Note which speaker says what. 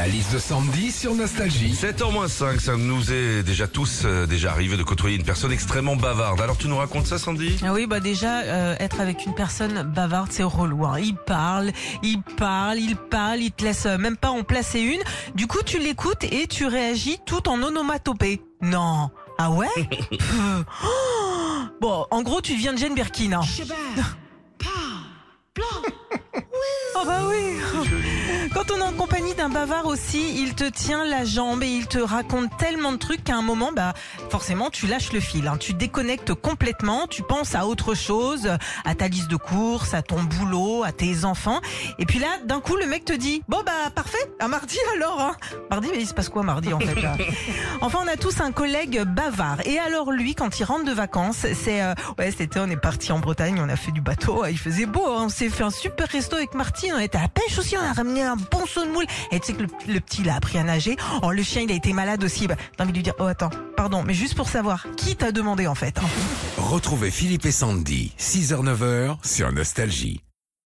Speaker 1: La liste de Sandy sur Nostalgie.
Speaker 2: 7h-5, ça nous est déjà tous euh, déjà arrivé de côtoyer une personne extrêmement bavarde. Alors tu nous racontes ça Sandy?
Speaker 3: Ah oui, bah déjà, euh, être avec une personne bavarde, c'est relou. hein. Il parle, il parle, il parle, il te laisse euh, même pas en placer une. Du coup, tu l'écoutes et tu réagis tout en onomatopée. Non. Ah ouais? Oh Bon, en gros, tu deviens Jane Birkin. hein. Oh bah oui Quand on est en compagnie d'un bavard aussi, il te tient la jambe et il te raconte tellement de trucs qu'à un moment, bah forcément, tu lâches le fil. hein. Tu déconnectes complètement, tu penses à autre chose, à ta liste de courses, à ton boulot, à tes enfants. Et puis là, d'un coup, le mec te dit, bon bah parfait, à mardi alors. hein. Mardi, mais il se passe quoi mardi en fait là? Enfin, on a tous un collègue bavard. Et alors lui, quand il rentre de vacances, c'est euh, ouais, c'était on est parti en Bretagne, on a fait du bateau, il faisait beau, hein. on s'est fait un super resto avec Martine, on était à la pêche aussi, on a ramené un bon saut de moule. Et tu sais que le, petit il a appris à nager. Oh, le chien il a été malade aussi. Bah, t'as envie de lui dire, oh attends, pardon, mais juste pour savoir, qui t'a demandé en fait hein?
Speaker 1: Retrouvez Philippe et Sandy, 6h-9h sur Nostalgie.